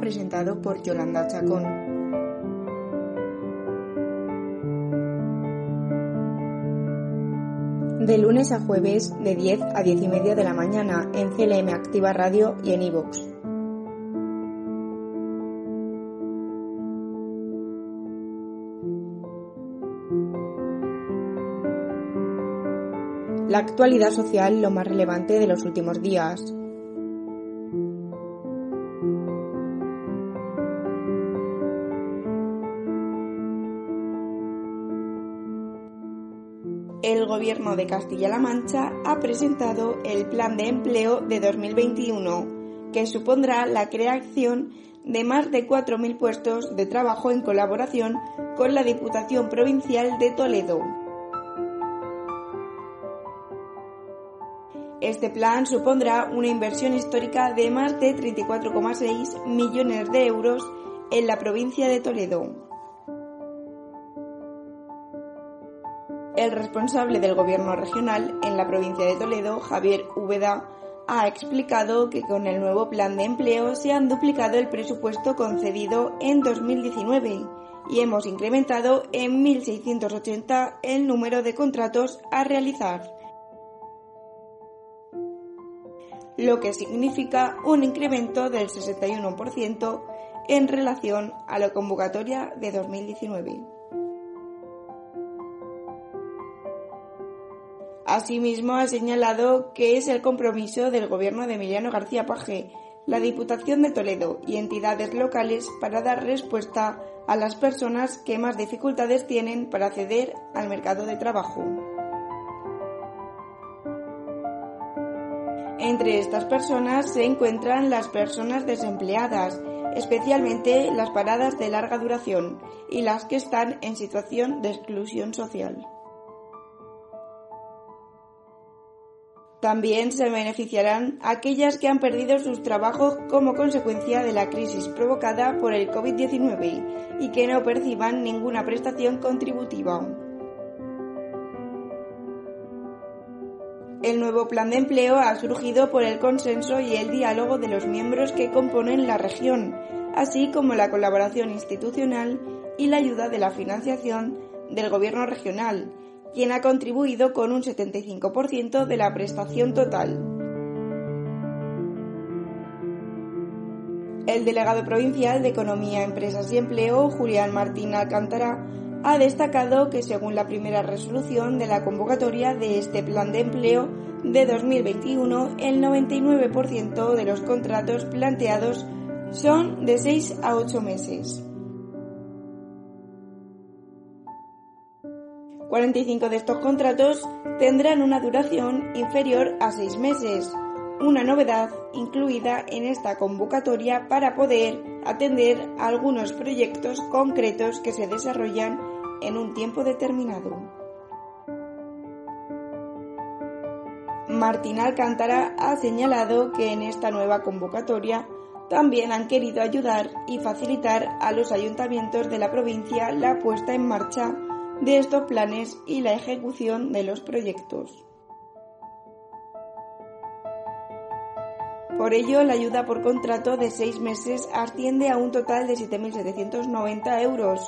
presentado por Yolanda Chacón. De lunes a jueves, de 10 a 10 y media de la mañana, en CLM Activa Radio y en iVoox. La actualidad social lo más relevante de los últimos días. Gobierno de Castilla-La Mancha ha presentado el Plan de Empleo de 2021, que supondrá la creación de más de 4.000 puestos de trabajo en colaboración con la Diputación Provincial de Toledo. Este plan supondrá una inversión histórica de más de 34,6 millones de euros en la provincia de Toledo. El responsable del gobierno regional en la provincia de Toledo, Javier Úbeda, ha explicado que con el nuevo plan de empleo se han duplicado el presupuesto concedido en 2019 y hemos incrementado en 1.680 el número de contratos a realizar, lo que significa un incremento del 61% en relación a la convocatoria de 2019. Asimismo, ha señalado que es el compromiso del Gobierno de Emiliano García Paje, la Diputación de Toledo y entidades locales para dar respuesta a las personas que más dificultades tienen para acceder al mercado de trabajo. Entre estas personas se encuentran las personas desempleadas, especialmente las paradas de larga duración y las que están en situación de exclusión social. También se beneficiarán aquellas que han perdido sus trabajos como consecuencia de la crisis provocada por el COVID-19 y que no perciban ninguna prestación contributiva. El nuevo plan de empleo ha surgido por el consenso y el diálogo de los miembros que componen la región, así como la colaboración institucional y la ayuda de la financiación del Gobierno regional, quien ha contribuido con un 75% de la prestación total. El delegado provincial de Economía, Empresas y Empleo, Julián Martín Alcántara, ha destacado que según la primera resolución de la convocatoria de este plan de empleo de 2021, el 99% de los contratos planteados son de 6 a 8 meses. 45 de estos contratos tendrán una duración inferior a seis meses, una novedad incluida en esta convocatoria para poder atender algunos proyectos concretos que se desarrollan en un tiempo determinado. Martín Alcántara ha señalado que en esta nueva convocatoria también han querido ayudar y facilitar a los ayuntamientos de la provincia la puesta en marcha de estos planes y la ejecución de los proyectos. Por ello, la ayuda por contrato de seis meses asciende a un total de 7.790 euros,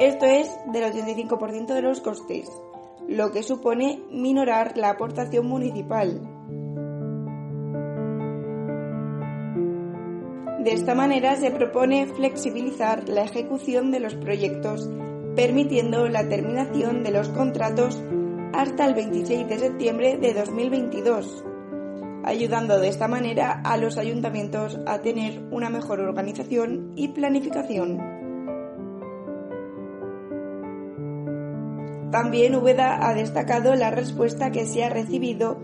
esto es del 85% de los costes, lo que supone minorar la aportación municipal. De esta manera se propone flexibilizar la ejecución de los proyectos permitiendo la terminación de los contratos hasta el 26 de septiembre de 2022, ayudando de esta manera a los ayuntamientos a tener una mejor organización y planificación. También Úbeda ha destacado la respuesta que se ha recibido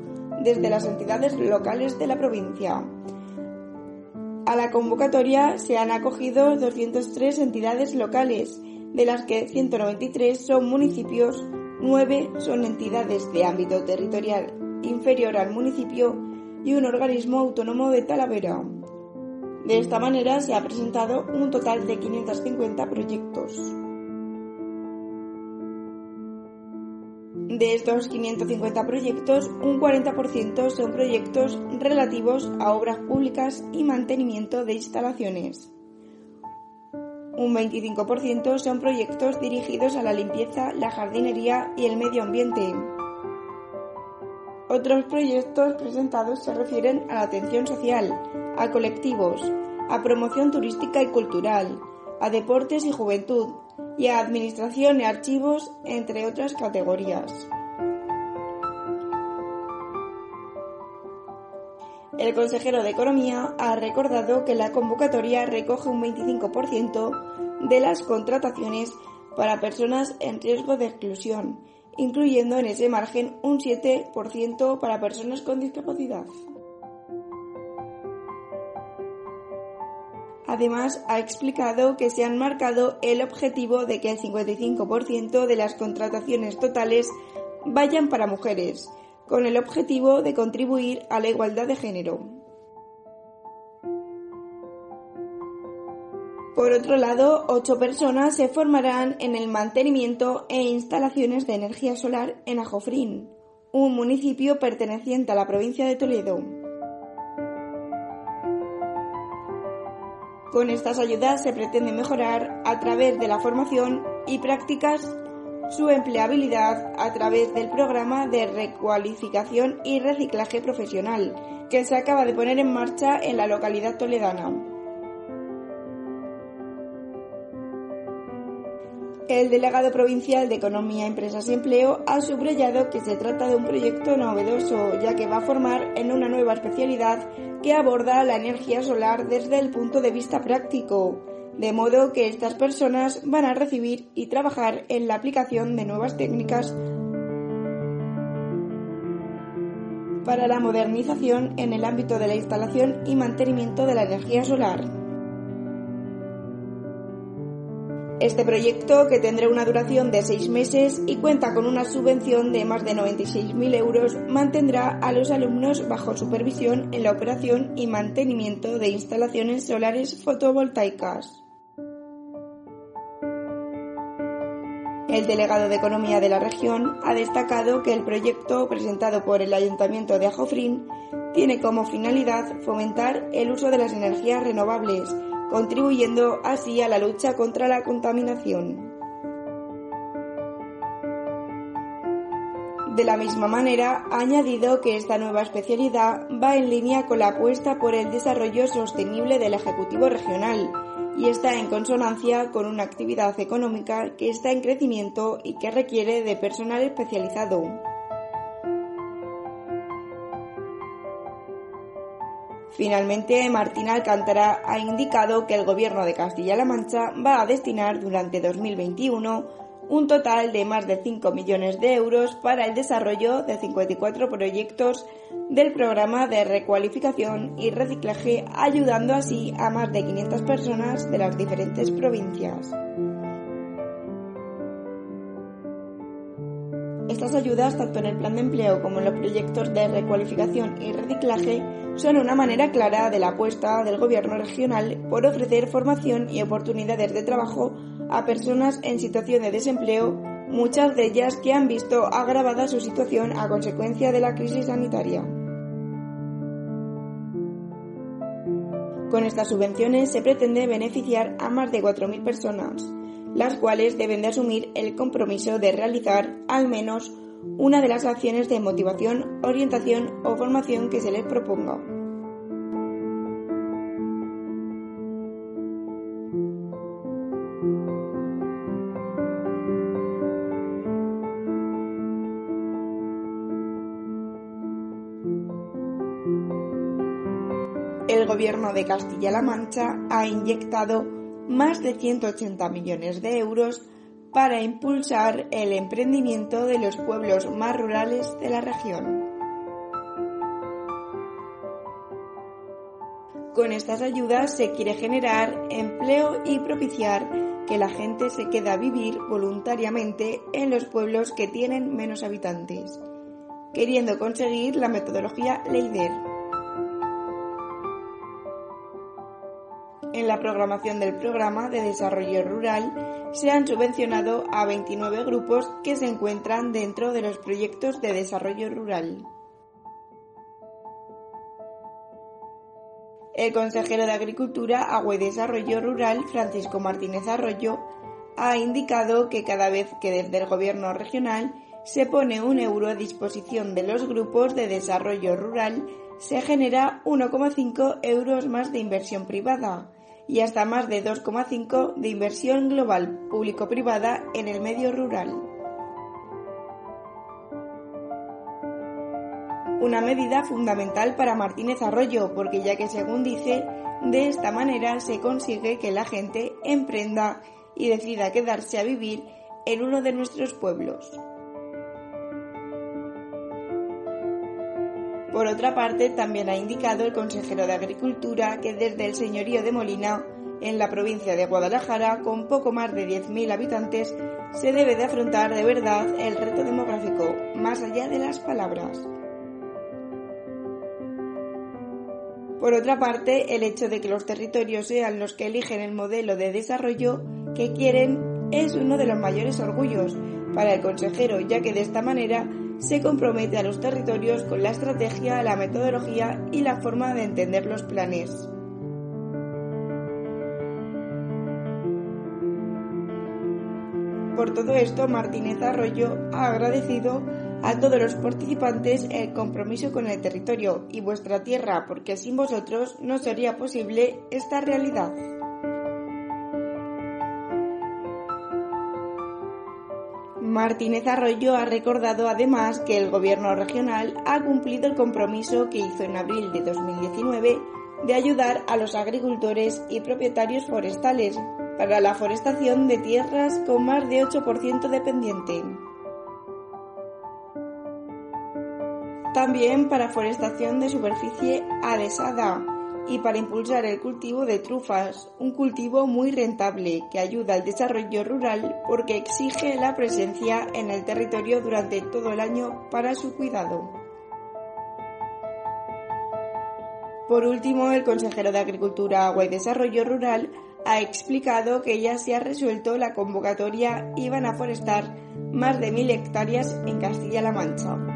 desde las entidades locales de la provincia. A la convocatoria se han acogido 203 entidades locales, de las que 193 son municipios, 9 son entidades de ámbito territorial inferior al municipio y un organismo autónomo de Talavera. De esta manera se ha presentado un total de 550 proyectos. De estos 550 proyectos, un 40% son proyectos relativos a obras públicas y mantenimiento de instalaciones. Un 25% son proyectos dirigidos a la limpieza, la jardinería y el medio ambiente. Otros proyectos presentados se refieren a la atención social, a colectivos, a promoción turística y cultural, a deportes y juventud, y a Administración y Archivos, entre otras categorías. El consejero de Economía ha recordado que la convocatoria recoge un 25% de las contrataciones para personas en riesgo de exclusión, incluyendo en ese margen un 7% para personas con discapacidad. Además, ha explicado que se han marcado el objetivo de que el 55% de las contrataciones totales vayan para mujeres, con el objetivo de contribuir a la igualdad de género. Por otro lado, ocho personas se formarán en el mantenimiento e instalaciones de energía solar en Ajofrín, un municipio perteneciente a la provincia de Toledo. Con estas ayudas se pretende mejorar a través de la formación y prácticas su empleabilidad a través del programa de recualificación y reciclaje profesional que se acaba de poner en marcha en la localidad toledana. El delegado provincial de Economía, Empresas y Empleo ha subrayado que se trata de un proyecto novedoso, ya que va a formar en una nueva especialidad que aborda la energía solar desde el punto de vista práctico, de modo que estas personas van a recibir y trabajar en la aplicación de nuevas técnicas para la modernización en el ámbito de la instalación y mantenimiento de la energía solar. Este proyecto, que tendrá una duración de seis meses y cuenta con una subvención de más de 96.000 euros, mantendrá a los alumnos bajo supervisión en la operación y mantenimiento de instalaciones solares fotovoltaicas. El delegado de Economía de la región ha destacado que el proyecto presentado por el Ayuntamiento de Ajofrín tiene como finalidad fomentar el uso de las energías renovables, contribuyendo así a la lucha contra la contaminación. De la misma manera, ha añadido que esta nueva especialidad va en línea con la apuesta por el desarrollo sostenible del Ejecutivo Regional y está en consonancia con una actividad económica que está en crecimiento y que requiere de personal especializado. Finalmente, Martín Alcántara ha indicado que el Gobierno de Castilla-La Mancha va a destinar durante 2021 un total de más de 5 millones de euros para el desarrollo de 54 proyectos del programa de recualificación y reciclaje, ayudando así a más de 500 personas de las diferentes provincias. Estas ayudas, tanto en el plan de empleo como en los proyectos de recualificación y reciclaje, son una manera clara de la apuesta del Gobierno regional por ofrecer formación y oportunidades de trabajo a personas en situación de desempleo, muchas de ellas que han visto agravada su situación a consecuencia de la crisis sanitaria. Con estas subvenciones se pretende beneficiar a más de 4.000 personas las cuales deben de asumir el compromiso de realizar al menos una de las acciones de motivación, orientación o formación que se les proponga. Gobierno de Castilla-La Mancha ha inyectado más de 180 millones de euros para impulsar el emprendimiento de los pueblos más rurales de la región. Con estas ayudas se quiere generar empleo y propiciar que la gente se quede a vivir voluntariamente en los pueblos que tienen menos habitantes, queriendo conseguir la metodología LEIDER En la programación del Programa de Desarrollo Rural se han subvencionado a 29 grupos que se encuentran dentro de los proyectos de desarrollo rural. El consejero de Agricultura, Agua y Desarrollo Rural, Francisco Martínez Arroyo, ha indicado que cada vez que desde el Gobierno regional se pone un euro a disposición de los grupos de desarrollo rural, se genera 1,5 euros más de inversión privada, y hasta más de 2,5 de inversión global público-privada en el medio rural. Una medida fundamental para Martínez Arroyo, porque ya que según dice, de esta manera se consigue que la gente emprenda y decida quedarse a vivir en uno de nuestros pueblos. Por otra parte, también ha indicado el consejero de Agricultura que desde el señorío de Molina, en la provincia de Guadalajara, con poco más de 10.000 habitantes, se debe de afrontar de verdad el reto demográfico, más allá de las palabras. Por otra parte, el hecho de que los territorios sean los que eligen el modelo de desarrollo que quieren es uno de los mayores orgullos para el consejero, ya que de esta manera se compromete a los territorios con la estrategia, la metodología y la forma de entender los planes. Por todo esto, Martínez Arroyo ha agradecido a todos los participantes el compromiso con el territorio y vuestra tierra, porque sin vosotros no sería posible esta realidad. Martínez Arroyo ha recordado además que el Gobierno regional ha cumplido el compromiso que hizo en abril de 2019 de ayudar a los agricultores y propietarios forestales para la forestación de tierras con más de 8% dependiente. También para forestación de superficie adhesada y para impulsar el cultivo de trufas, un cultivo muy rentable que ayuda al desarrollo rural porque exige la presencia en el territorio durante todo el año para su cuidado. Por último, el consejero de Agricultura, Agua y Desarrollo Rural ha explicado que ya se ha resuelto la convocatoria y van a forestar más de mil hectáreas en Castilla-La Mancha.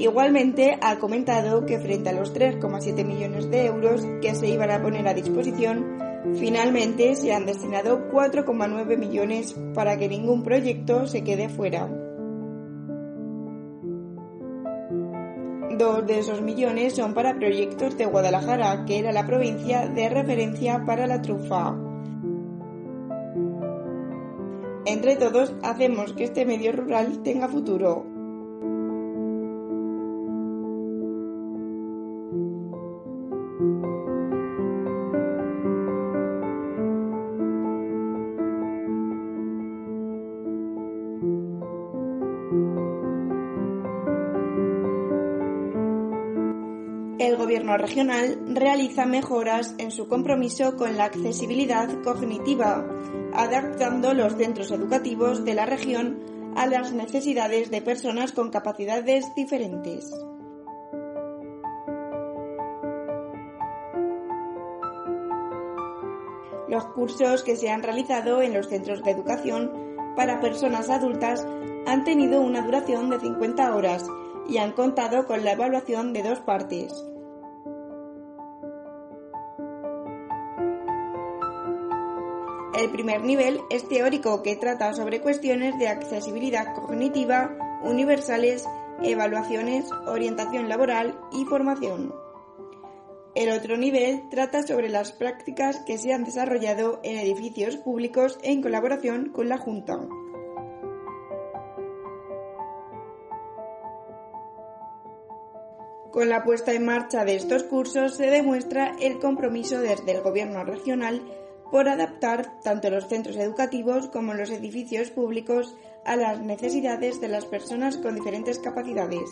Igualmente ha comentado que frente a los 3,7 millones de euros que se iban a poner a disposición, finalmente se han destinado 4,9 millones para que ningún proyecto se quede fuera. Dos de esos millones son para proyectos de Guadalajara, que era la provincia de referencia para la trufa. Entre todos hacemos que este medio rural tenga futuro. El Gobierno regional realiza mejoras en su compromiso con la accesibilidad cognitiva, adaptando los centros educativos de la región a las necesidades de personas con capacidades diferentes. Los cursos que se han realizado en los centros de educación para personas adultas han tenido una duración de 50 horas y han contado con la evaluación de dos partes. El primer nivel es teórico que trata sobre cuestiones de accesibilidad cognitiva, universales, evaluaciones, orientación laboral y formación. El otro nivel trata sobre las prácticas que se han desarrollado en edificios públicos en colaboración con la Junta. Con la puesta en marcha de estos cursos se demuestra el compromiso desde el Gobierno regional por adaptar tanto los centros educativos como los edificios públicos a las necesidades de las personas con diferentes capacidades.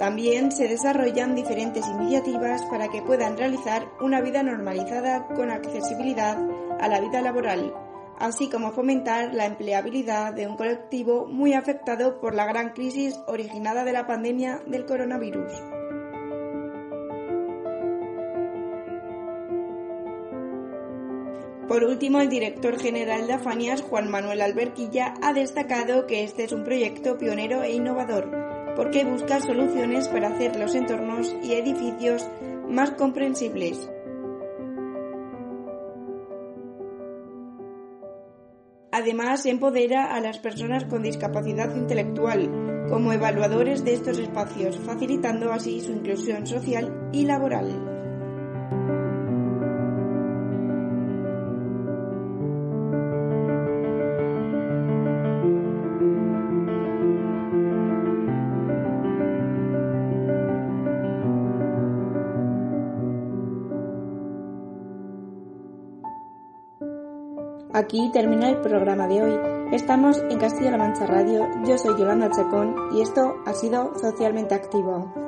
También se desarrollan diferentes iniciativas para que puedan realizar una vida normalizada con accesibilidad a la vida laboral, así como fomentar la empleabilidad de un colectivo muy afectado por la gran crisis originada de la pandemia del coronavirus. Por último, el director general de Afanias, Juan Manuel Alberquilla, ha destacado que este es un proyecto pionero e innovador, porque busca soluciones para hacer los entornos y edificios más comprensibles. Además, empodera a las personas con discapacidad intelectual como evaluadores de estos espacios, facilitando así su inclusión social y laboral. Aquí termina el programa de hoy. Estamos en Castilla-La Mancha Radio. Yo soy Yolanda Chacón y esto ha sido Socialmente Activo.